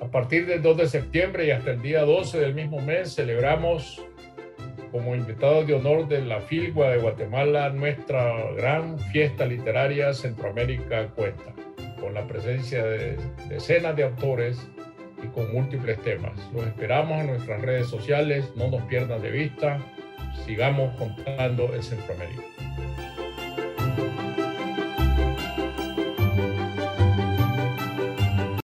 A partir del 2 de septiembre y hasta el día 12 del mismo mes celebramos como invitados de honor de la Filgua de Guatemala nuestra gran fiesta literaria Centroamérica Cuenta, con la presencia de decenas de autores y con múltiples temas. Los esperamos en nuestras redes sociales, no nos pierdan de vista, sigamos contando en Centroamérica.